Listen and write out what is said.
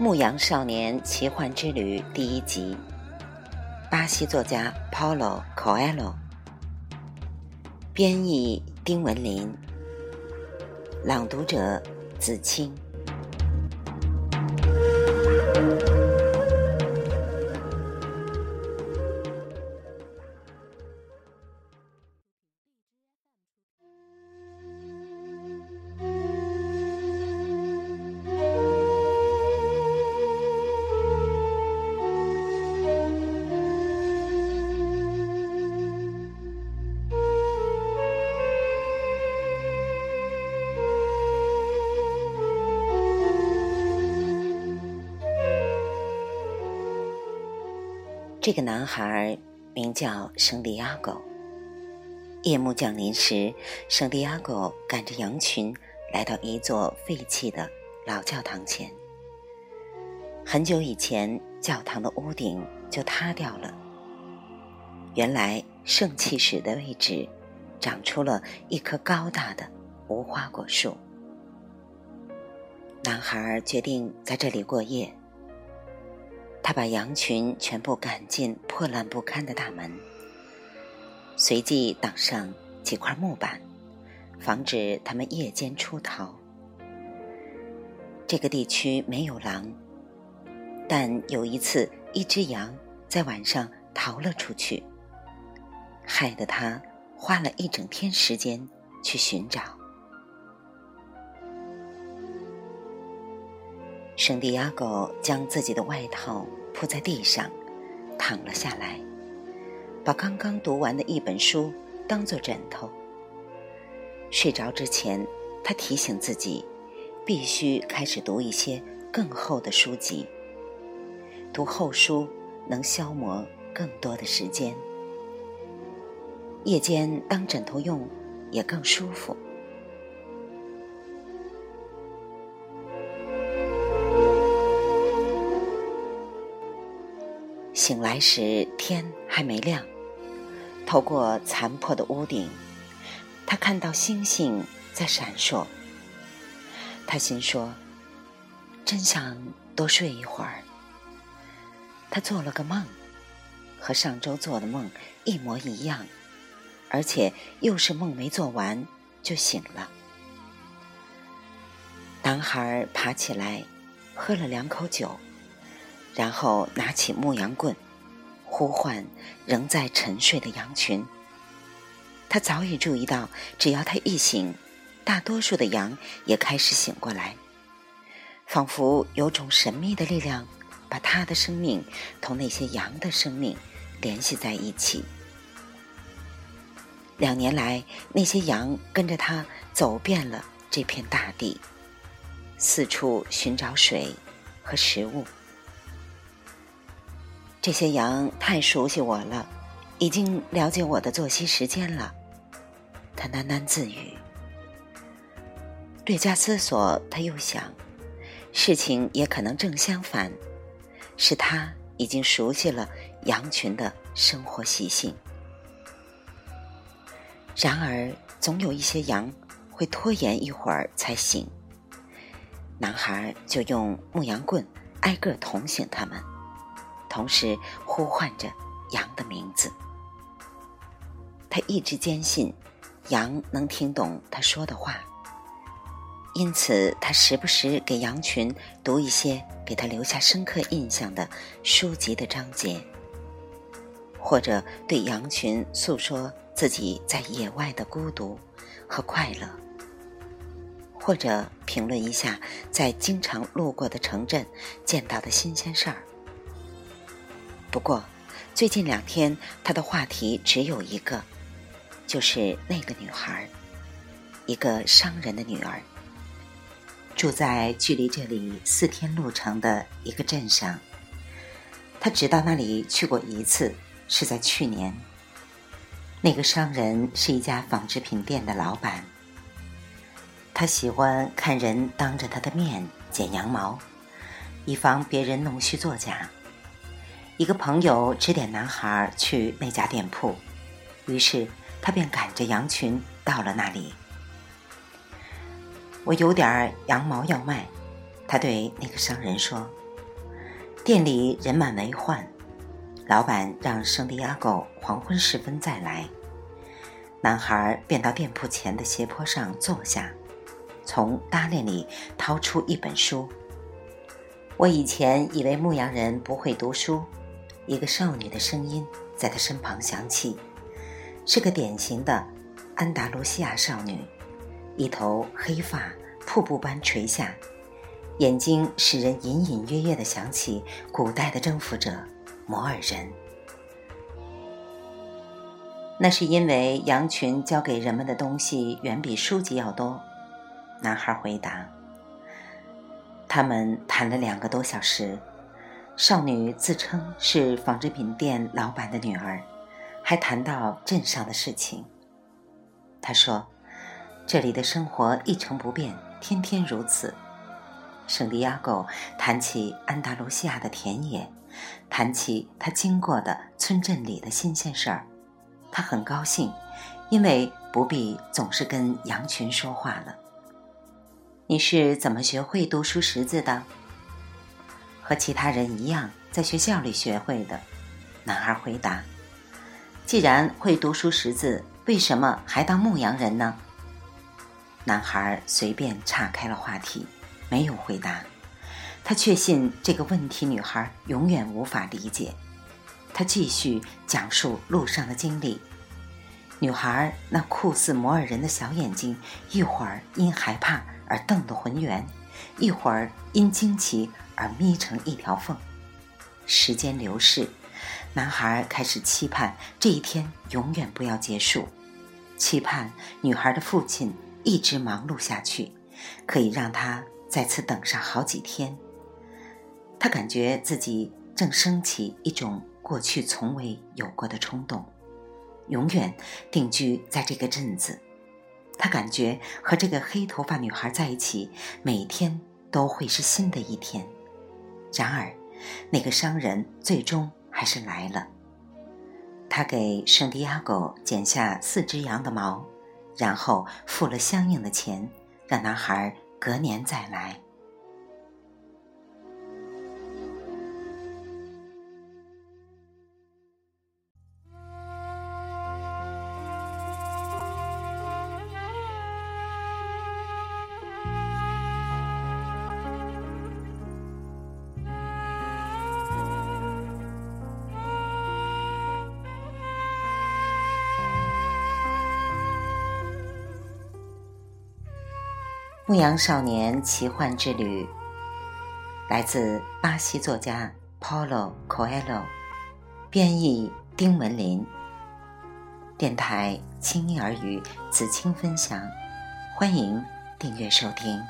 《牧羊少年奇幻之旅》第一集，巴西作家 Paulo Coelho，编译丁文林，朗读者子清。这个男孩名叫圣地亚哥。夜幕降临时，圣地亚哥赶着羊群来到一座废弃的老教堂前。很久以前，教堂的屋顶就塌掉了。原来，圣器室的位置长出了一棵高大的无花果树。男孩决定在这里过夜。他把羊群全部赶进破烂不堪的大门，随即挡上几块木板，防止他们夜间出逃。这个地区没有狼，但有一次，一只羊在晚上逃了出去，害得他花了一整天时间去寻找。圣地亚哥将自己的外套。铺在地上，躺了下来，把刚刚读完的一本书当做枕头。睡着之前，他提醒自己，必须开始读一些更厚的书籍。读厚书能消磨更多的时间，夜间当枕头用也更舒服。醒来时，天还没亮。透过残破的屋顶，他看到星星在闪烁。他心说：“真想多睡一会儿。”他做了个梦，和上周做的梦一模一样，而且又是梦没做完就醒了。男孩爬起来，喝了两口酒。然后拿起牧羊棍，呼唤仍在沉睡的羊群。他早已注意到，只要他一醒，大多数的羊也开始醒过来，仿佛有种神秘的力量把他的生命同那些羊的生命联系在一起。两年来，那些羊跟着他走遍了这片大地，四处寻找水和食物。这些羊太熟悉我了，已经了解我的作息时间了。他喃喃自语。略加思索，他又想，事情也可能正相反，是他已经熟悉了羊群的生活习性。然而，总有一些羊会拖延一会儿才醒，男孩就用牧羊棍挨个捅醒他们。同时呼唤着羊的名字，他一直坚信羊能听懂他说的话，因此他时不时给羊群读一些给他留下深刻印象的书籍的章节，或者对羊群诉说自己在野外的孤独和快乐，或者评论一下在经常路过的城镇见到的新鲜事儿。不过，最近两天他的话题只有一个，就是那个女孩，一个商人的女儿，住在距离这里四天路程的一个镇上。他只到那里去过一次，是在去年。那个商人是一家纺织品店的老板。他喜欢看人当着他的面剪羊毛，以防别人弄虚作假。一个朋友指点男孩去那家店铺，于是他便赶着羊群到了那里。我有点羊毛要卖，他对那个商人说。店里人满为患，老板让圣地亚哥黄昏时分再来。男孩便到店铺前的斜坡上坐下，从搭链里掏出一本书。我以前以为牧羊人不会读书。一个少女的声音在他身旁响起，是个典型的安达卢西亚少女，一头黑发瀑布般垂下，眼睛使人隐隐约约的想起古代的征服者摩尔人。那是因为羊群教给人们的东西远比书籍要多。男孩回答。他们谈了两个多小时。少女自称是纺织品店老板的女儿，还谈到镇上的事情。她说：“这里的生活一成不变，天天如此。”圣地亚哥谈起安达卢西亚的田野，谈起他经过的村镇里的新鲜事儿，他很高兴，因为不必总是跟羊群说话了。你是怎么学会读书识字的？和其他人一样，在学校里学会的。男孩回答：“既然会读书识字，为什么还当牧羊人呢？”男孩随便岔开了话题，没有回答。他确信这个问题女孩永远无法理解。他继续讲述路上的经历。女孩那酷似摩尔人的小眼睛，一会儿因害怕而瞪得浑圆，一会儿因惊奇。而眯成一条缝。时间流逝，男孩开始期盼这一天永远不要结束，期盼女孩的父亲一直忙碌下去，可以让他再次等上好几天。他感觉自己正升起一种过去从未有过的冲动，永远定居在这个镇子。他感觉和这个黑头发女孩在一起，每天都会是新的一天。然而，那个商人最终还是来了。他给圣地亚哥剪下四只羊的毛，然后付了相应的钱，让男孩隔年再来。《牧羊少年奇幻之旅》来自巴西作家 Paulo Coelho，编译丁文林。电台轻音耳语子青分享，欢迎订阅收听。